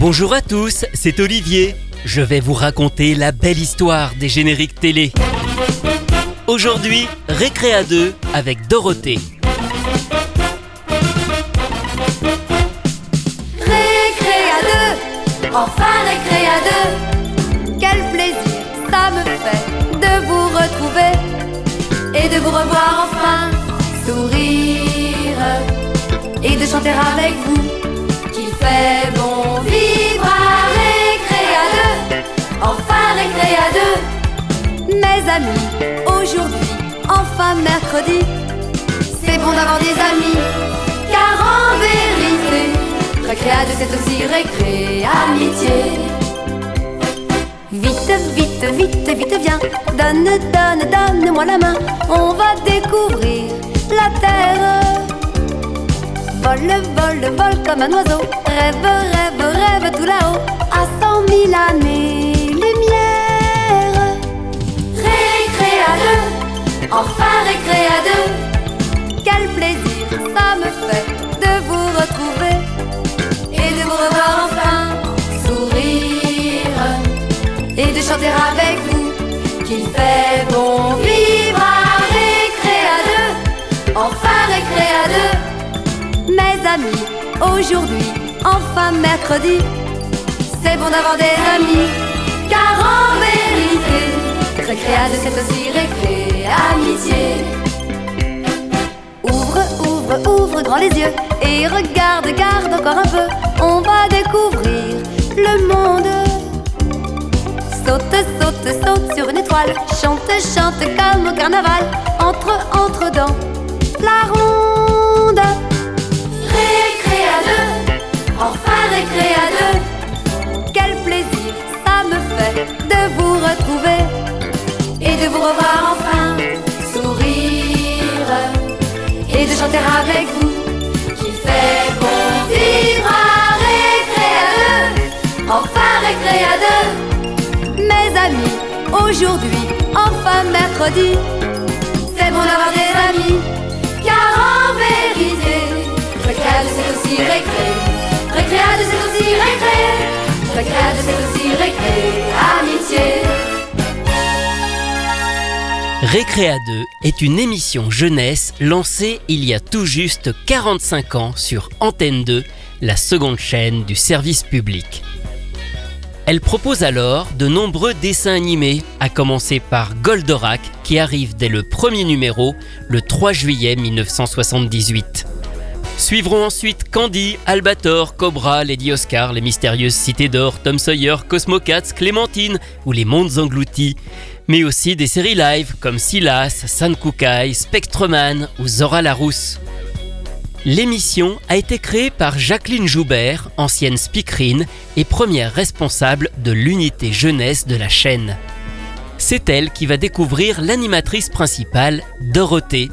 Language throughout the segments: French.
Bonjour à tous, c'est Olivier. Je vais vous raconter la belle histoire des génériques télé. Aujourd'hui, Récréa 2 avec Dorothée. Récréa 2, enfin Récréa 2. Quel plaisir ça me fait de vous retrouver et de vous revoir enfin sourire et de chanter avec vous qu'il fait Mes amis, aujourd'hui, enfin mercredi, c'est bon d'avoir des amis, car en vérité, Récréa 2 c'est aussi récré amitié. Vite, vite, vite, vite, viens, donne, donne, donne-moi la main, on va découvrir la terre. Vole, vole, vole comme un oiseau, rêve, rêve, rêve tout là-haut, à cent mille années-lumière. 2, enfin Récréa 2, quel plaisir ça me fait de vous retrouver et de vous revoir enfin. Sourire et de chanter avec vous qu'il fait bon vivre à Récréa 2, enfin Récréa 2. Mes amis, aujourd'hui, enfin mercredi, c'est bon d'avoir des amis, car en vérité, Récréa 2 c'est aussi récré amitié. Ouvre, ouvre, ouvre grand les yeux et regarde, garde encore un peu, on va découvrir le monde. Saute, saute, saute sur une étoile, chante, chante comme au carnaval, entre, entre dans la ronde. Récréa 2, enfin Récréa 2, quel plaisir ça me fait de vous retrouver et de vous revoir enfin et de chanter avec vous. Qui fait bon vivre à Récréa 2, enfin Récréa 2. Mes amis, aujourd'hui, enfin mercredi, c'est bon d'avoir des amis, car en vérité, Récréa 2 c'est aussi récré, Récréa 2 c'est aussi récré, Récréa 2 c'est aussi récré, amitié. Récréa 2 est une émission jeunesse lancée il y a tout juste 45 ans sur Antenne 2, la seconde chaîne du service public. Elle propose alors de nombreux dessins animés, à commencer par Goldorak qui arrive dès le premier numéro le 3 juillet 1978. Suivront ensuite Candy, Albator, Cobra, Lady Oscar, Les Mystérieuses Cités d'Or, Tom Sawyer, Cosmocats, Clémentine ou Les Mondes Engloutis, mais aussi des séries live comme Silas, Sankukai, Spectreman ou Zora la Rousse. L'émission a été créée par Jacqueline Joubert, ancienne speakerine et première responsable de l'unité jeunesse de la chaîne. C'est elle qui va découvrir l'animatrice principale, Dorothée.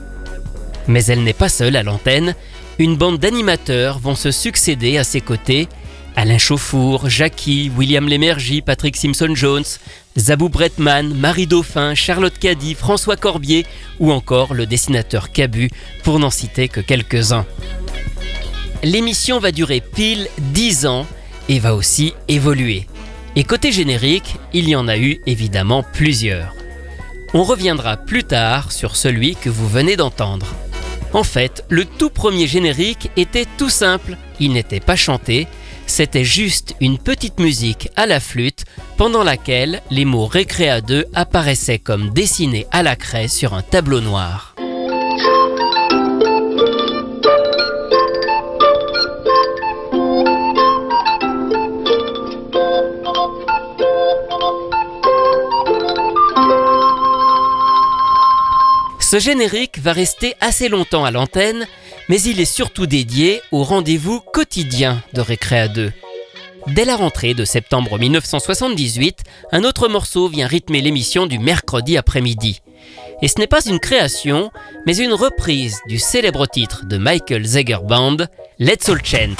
Mais elle n'est pas seule à l'antenne, une bande d'animateurs vont se succéder à ses côtés. Alain Chauffour, Jackie, William Lémergie, Patrick Simpson-Jones, Zabou Bretman, Marie Dauphin, Charlotte Caddy, François Corbier ou encore le dessinateur Cabu, pour n'en citer que quelques-uns. L'émission va durer pile 10 ans et va aussi évoluer. Et côté générique, il y en a eu évidemment plusieurs. On reviendra plus tard sur celui que vous venez d'entendre. En fait, le tout premier générique était tout simple, il n'était pas chanté, c'était juste une petite musique à la flûte pendant laquelle les mots Récréa 2 apparaissaient comme dessinés à la craie sur un tableau noir. Ce générique va rester assez longtemps à l'antenne, mais il est surtout dédié au rendez-vous quotidien de Récréa 2. Dès la rentrée de septembre 1978, un autre morceau vient rythmer l'émission du mercredi après-midi. Et ce n'est pas une création, mais une reprise du célèbre titre de Michael Zager Band, Let's All Chant.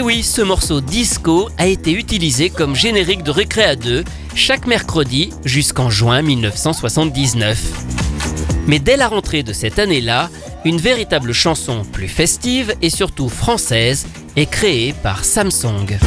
Ce morceau disco a été utilisé comme générique de Récréa 2 chaque mercredi jusqu'en juin 1979. Mais dès la rentrée de cette année-là, une véritable chanson plus festive et surtout française est créée par Samsung.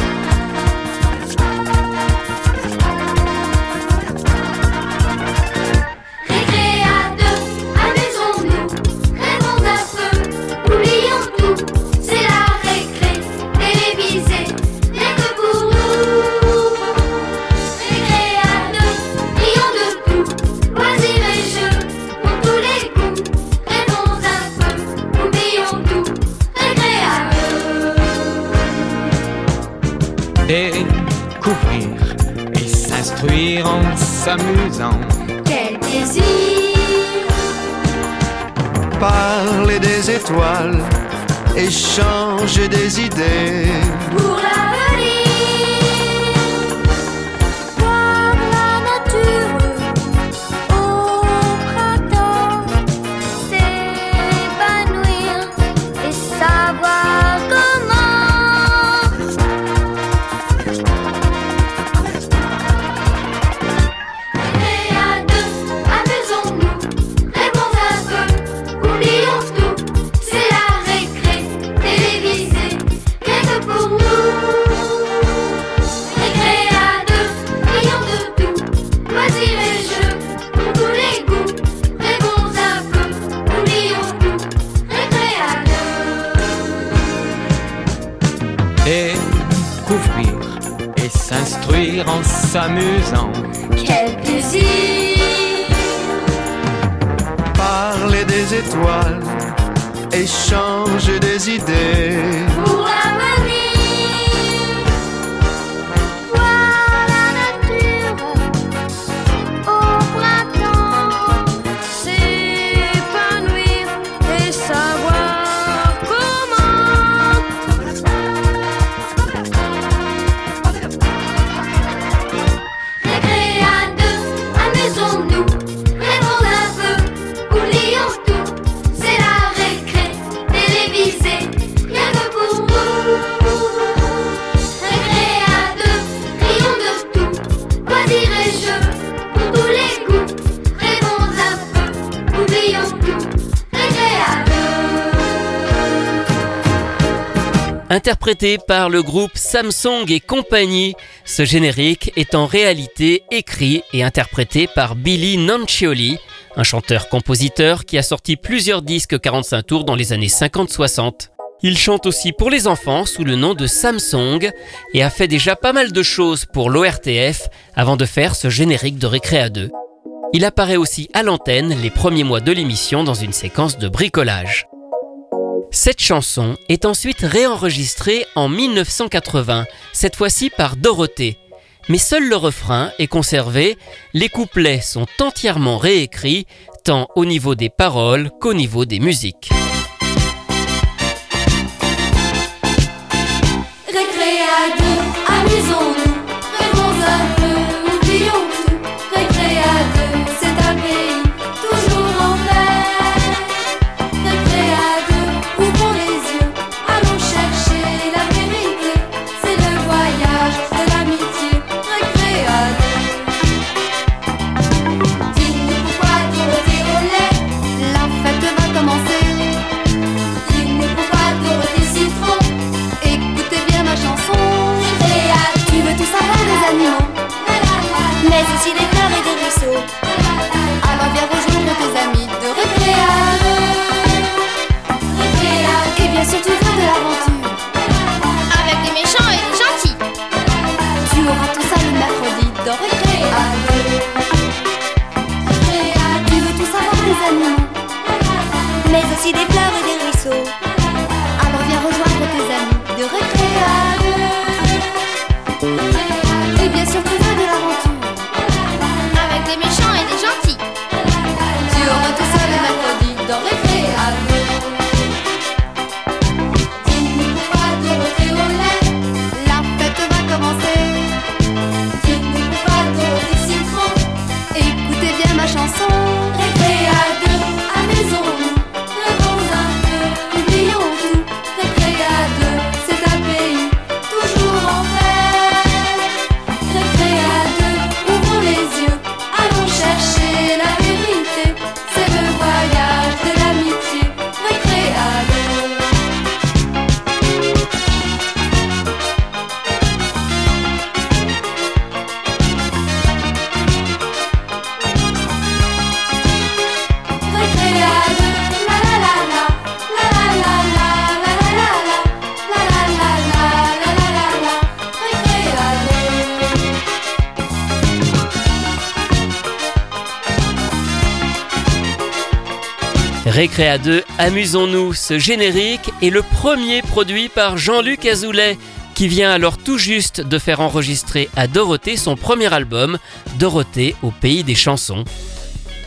En s'amusant. Quel plaisir Parler des étoiles, échanger des idées. Pour l'avenir s'amusant. Quel plaisir Parler des étoiles, échanger des idées. Interprété par le groupe Samsung et compagnie, ce générique est en réalité écrit et interprété par Billy Nancioli, un chanteur-compositeur qui a sorti plusieurs disques 45 tours dans les années 50-60. Il chante aussi pour les enfants sous le nom de Samsung et a fait déjà pas mal de choses pour l'ORTF avant de faire ce générique de Récréa 2. Il apparaît aussi à l'antenne les premiers mois de l'émission dans une séquence de bricolage. Cette chanson est ensuite réenregistrée en 1980, cette fois-ci par Dorothée. Mais seul le refrain est conservé, les couplets sont entièrement réécrits, tant au niveau des paroles qu'au niveau des musiques. 2, amusons-nous, ce générique est le premier produit par Jean-Luc Azoulay, qui vient alors tout juste de faire enregistrer à Dorothée son premier album, Dorothée au pays des chansons.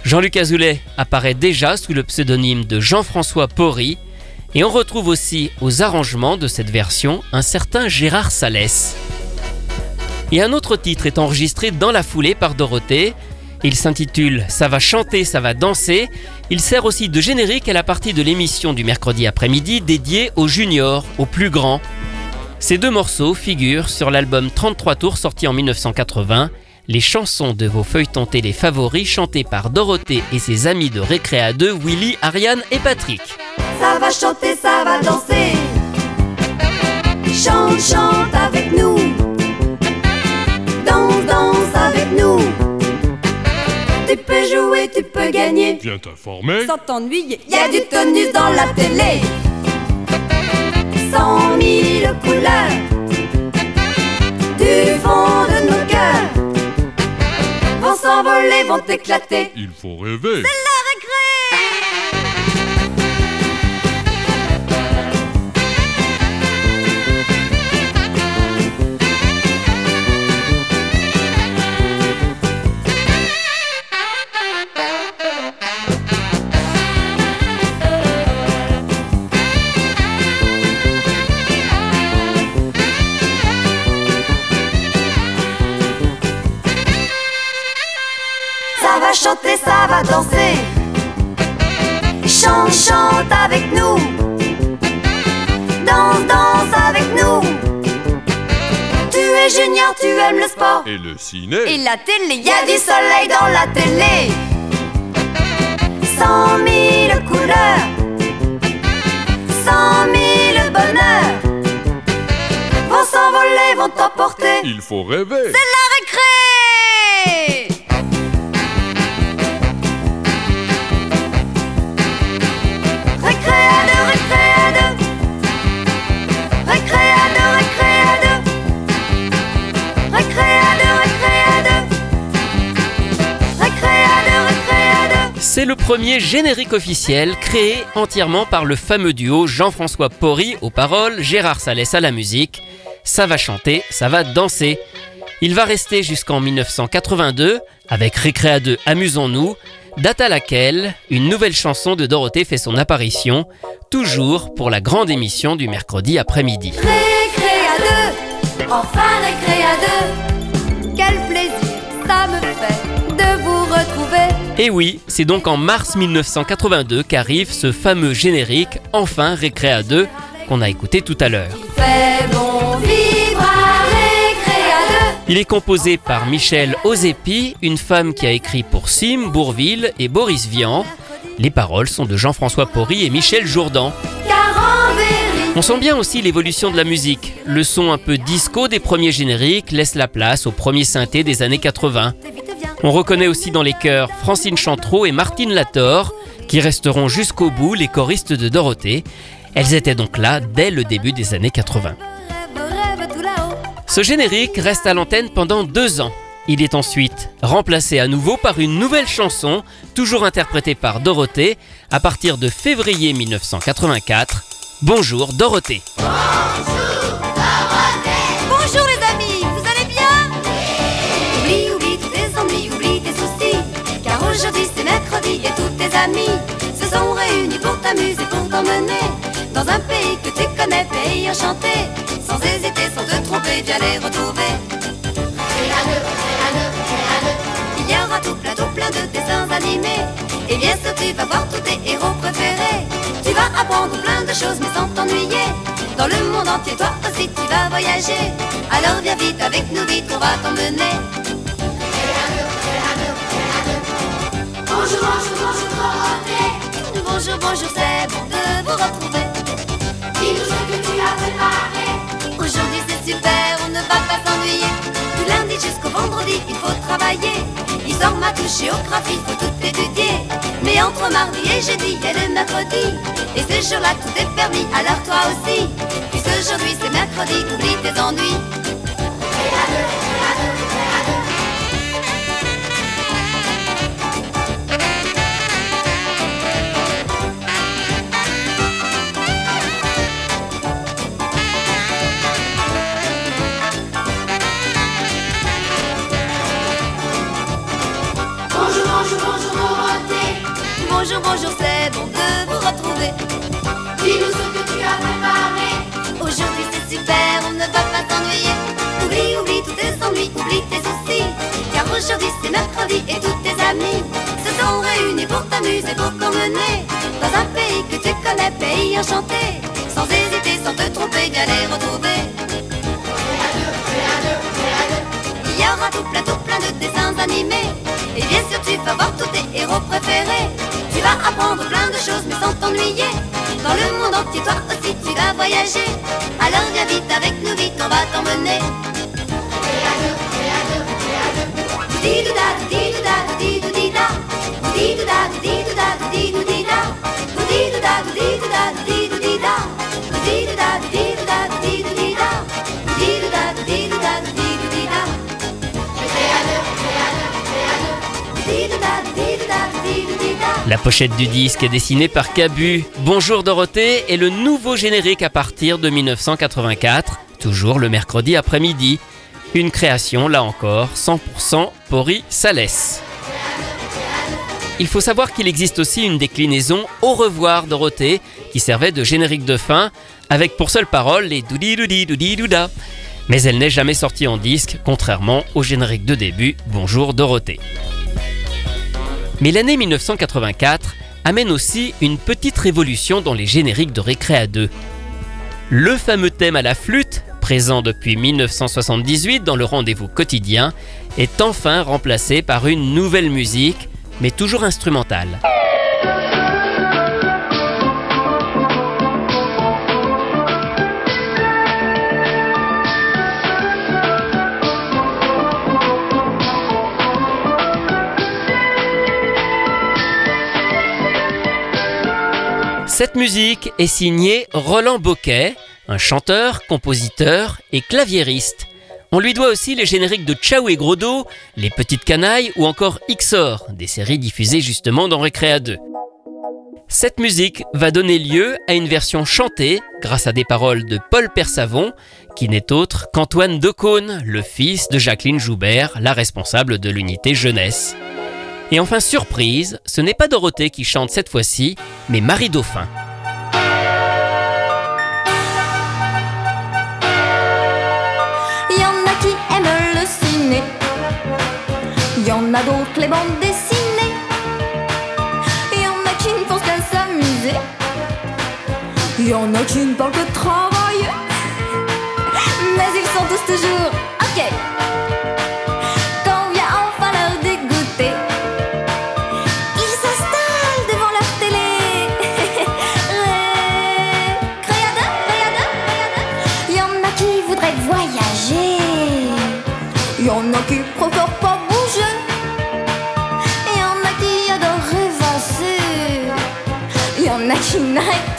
Jean-Luc Azoulay apparaît déjà sous le pseudonyme de Jean-François Porry, et on retrouve aussi aux arrangements de cette version un certain Gérard Salès. Et un autre titre est enregistré dans la foulée par Dorothée, il s'intitule Ça va chanter, ça va danser. Il sert aussi de générique à la partie de l'émission du mercredi après-midi dédiée aux juniors, aux plus grands. Ces deux morceaux figurent sur l'album 33 tours sorti en 1980, les chansons de vos feuilletons télé favoris chantées par Dorothée et ses amis de Récréa 2, Willy, Ariane et Patrick. Ça va chanter, ça va danser. Chante, chante avec nous. Danse, danse avec nous. Tu peux jouer, tu peux gagner. Viens t'informer. Sans t'ennuyer, y a du tonus dans la télé. Cent mille couleurs. Du fond de nos cœurs. Vont s'envoler, vont éclater. Il faut rêver. La avec nous. Danse, danse avec nous. Tu es junior, tu aimes le sport. Et le ciné. Et la télé, y a du soleil dans la télé. Cent mille couleurs. Cent mille bonheurs. Vont s'envoler, vont t'emporter. Il faut rêver. C'est la le premier générique officiel créé entièrement par le fameux duo Jean-François Porry aux paroles, Gérard Salès à la musique. Ça va chanter, ça va danser. Il va rester jusqu'en 1982 avec Récréa 2 Amusons-nous, date à laquelle une nouvelle chanson de Dorothée fait son apparition, toujours pour la grande émission du mercredi après-midi. Récréa 2 Enfin récréa 2 Quel plaisir ça me fait de vous retrouver Et oui, c'est donc en mars 1982 qu'arrive ce fameux générique Enfin Récréa 2 qu'on a écouté tout à l'heure. Fait bon vivre à récréa 2 Il est composé par Michel Ozepi, une femme qui a écrit pour Sim, Bourville et Boris Vian. Les paroles sont de Jean-François Porry et Michel Jourdan. On sent bien aussi l'évolution de la musique. Le son un peu disco des premiers génériques laisse la place aux premiers synthés des années 80. On reconnaît aussi dans les chœurs Francine Chantreau et Martine Lator, qui resteront jusqu'au bout les choristes de Dorothée. Elles étaient donc là dès le début des années 80. Rêve, rêve tout là-haut Ce générique reste à l'antenne pendant deux ans. Il est ensuite remplacé à nouveau par une nouvelle chanson, toujours interprétée par Dorothée, à partir de février 1984. Bonjour Dorothée. Se sont réunis pour t'amuser, pour t'emmener Dans un pays que tu connais, pays enchanté. Sans hésiter, sans te tromper, viens les retrouver. Il y aura tout plein, tout plein de dessins animés. Et bien sûr tu vas voir tous tes héros préférés. Tu vas apprendre plein de choses mais sans t'ennuyer. Dans le monde entier toi aussi tu vas voyager. Alors viens vite avec nous vite on va t'emmener. Bonjour, bonjour, bonjour Bonjour, c'est bon de vous retrouver. Dis-nous ce que tu as préparé. Aujourd'hui c'est super, on ne va pas s'ennuyer. Du lundi jusqu'au vendredi, il faut travailler. Histoire m'a touché au graphie, faut tout étudier. Mais entre mardi et jeudi, il y a le mercredi. Et ce jour-là, tout est permis, alors toi aussi. Puisque aujourd'hui c'est mercredi, oublie tes ennuis c'est mercredi et tous tes amis se sont réunis pour t'amuser, pour t'emmener dans un pays que tu connais, pays enchanté. Sans hésiter, sans te tromper, les retrouver. Il y aura tout plein, tout plein de dessins animés. Et bien sûr, tu vas voir tous tes héros préférés. Tu vas apprendre plein de choses, mais sans t'ennuyer. Dans le monde entier, toi aussi, tu vas voyager. Alors viens vite avec nous, vite, on va t'emmener. La pochette du disque est dessinée par Cabu. Bonjour Dorothée est le nouveau générique à partir de 1984, toujours le mercredi après-midi. Une création, là encore, 100% Pori Salès. Il faut savoir qu'il existe aussi une déclinaison Au revoir Dorothée qui servait de générique de fin avec pour seule parole les doudi doudi doudi douda. Mais elle n'est jamais sortie en disque, contrairement au générique de début Bonjour Dorothée. Mais l'année 1984 amène aussi une petite révolution dans les génériques de Récréa 2. Le fameux thème à la flûte, présent depuis 1978 dans le rendez-vous quotidien, est enfin remplacé par une nouvelle musique, mais toujours instrumentale. Cette musique est signée Roland Boquet, un chanteur, compositeur et claviériste. On lui doit aussi les génériques de Ciao et Grodo, Les Petites Canailles ou encore XOR, des séries diffusées justement dans Recrea 2. Cette musique va donner lieu à une version chantée grâce à des paroles de Paul Persavon, qui n'est autre qu'Antoine Decaune, le fils de Jacqueline Joubert, la responsable de l'unité jeunesse. Et enfin, surprise, ce n'est pas Dorothée qui chante cette fois-ci, mais Marie Dauphin. A d'autres les bandes dessinées. Il y en a qui ne pensent qu'à s'amuser. Il y en a qui ne parlent que de travail. Mais ils sont tous toujours en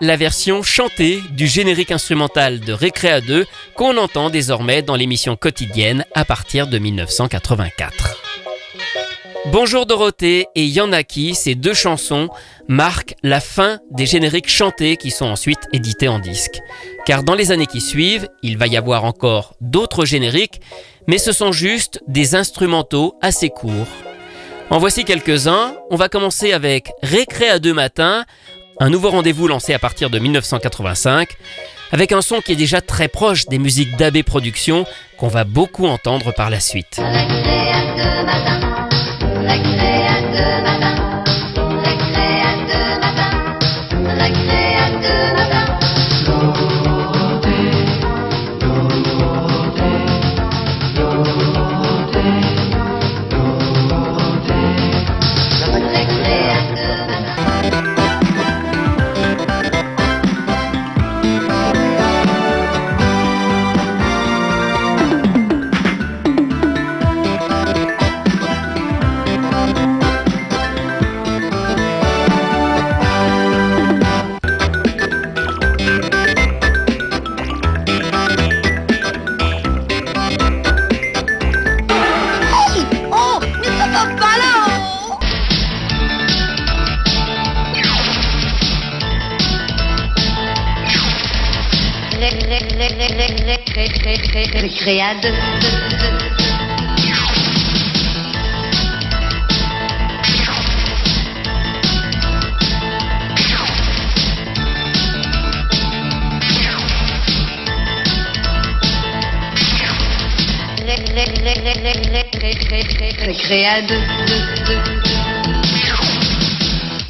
la version chantée du générique instrumental de Récréa 2 qu'on entend désormais dans l'émission quotidienne à partir de 1984. Bonjour Dorothée et Yanaki, ces deux chansons marquent la fin des génériques chantés qui sont ensuite édités en disque. Car dans les années qui suivent, il va y avoir encore d'autres génériques, mais ce sont juste des instrumentaux assez courts. En voici quelques-uns. On va commencer avec Récré à deux matins, un nouveau rendez-vous lancé à partir de 1985, avec un son qui est déjà très proche des musiques d'AB Productions qu'on va beaucoup entendre par la suite.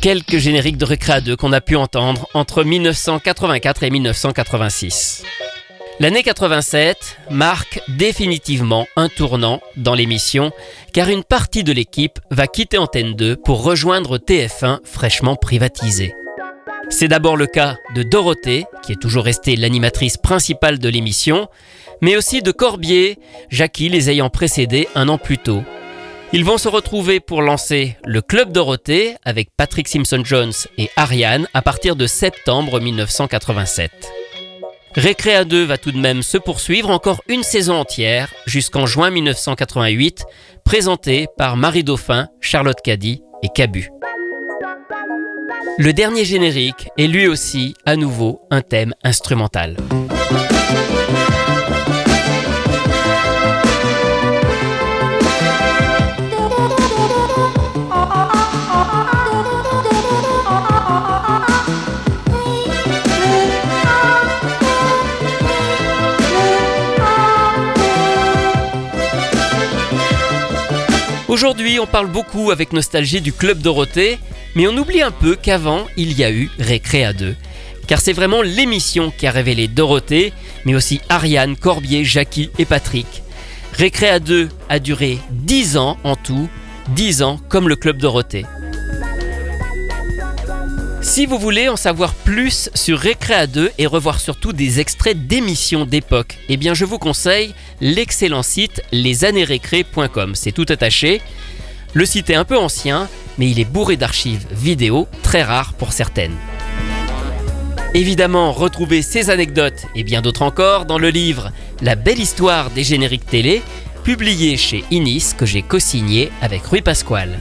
Quelques génériques de à deux qu'on a pu entendre entre 1984 et 1986. L'année 87 marque définitivement un tournant dans l'émission car une partie de l'équipe va quitter Antenne 2 pour rejoindre TF1 fraîchement privatisé. C'est d'abord le cas de Dorothée, qui est toujours restée l'animatrice principale de l'émission, mais aussi de Corbier, Jackie les ayant précédés un an plus tôt. Ils vont se retrouver pour lancer le Club Dorothée avec Patrick Simpson-Jones et Ariane à partir de septembre 1987. Récré à 2 va tout de même se poursuivre encore une saison entière jusqu'en juin 1988, présenté par Marie Dauphin, Charlotte Caddy et Cabu. Le dernier générique est lui aussi à nouveau un thème instrumental. Aujourd'hui, on parle beaucoup avec nostalgie du Club Dorothée, mais on oublie un peu qu'avant, il y a eu Récré à deux. Car c'est vraiment l'émission qui a révélé Dorothée, mais aussi Ariane, Corbier, Jackie et Patrick. Récré à deux a duré 10 ans en tout, 10 ans comme le Club Dorothée. Si vous voulez en savoir plus sur Récréa 2 et revoir surtout des extraits d'émissions d'époque, eh bien je vous conseille l'excellent site lesanérécré.com. C'est tout attaché. Le site est un peu ancien, mais il est bourré d'archives vidéo, très rares pour certaines. Évidemment, retrouvez ces anecdotes et bien d'autres encore dans le livre La belle histoire des génériques télé, publié chez Inis que j'ai co-signé avec Rui Pasquale.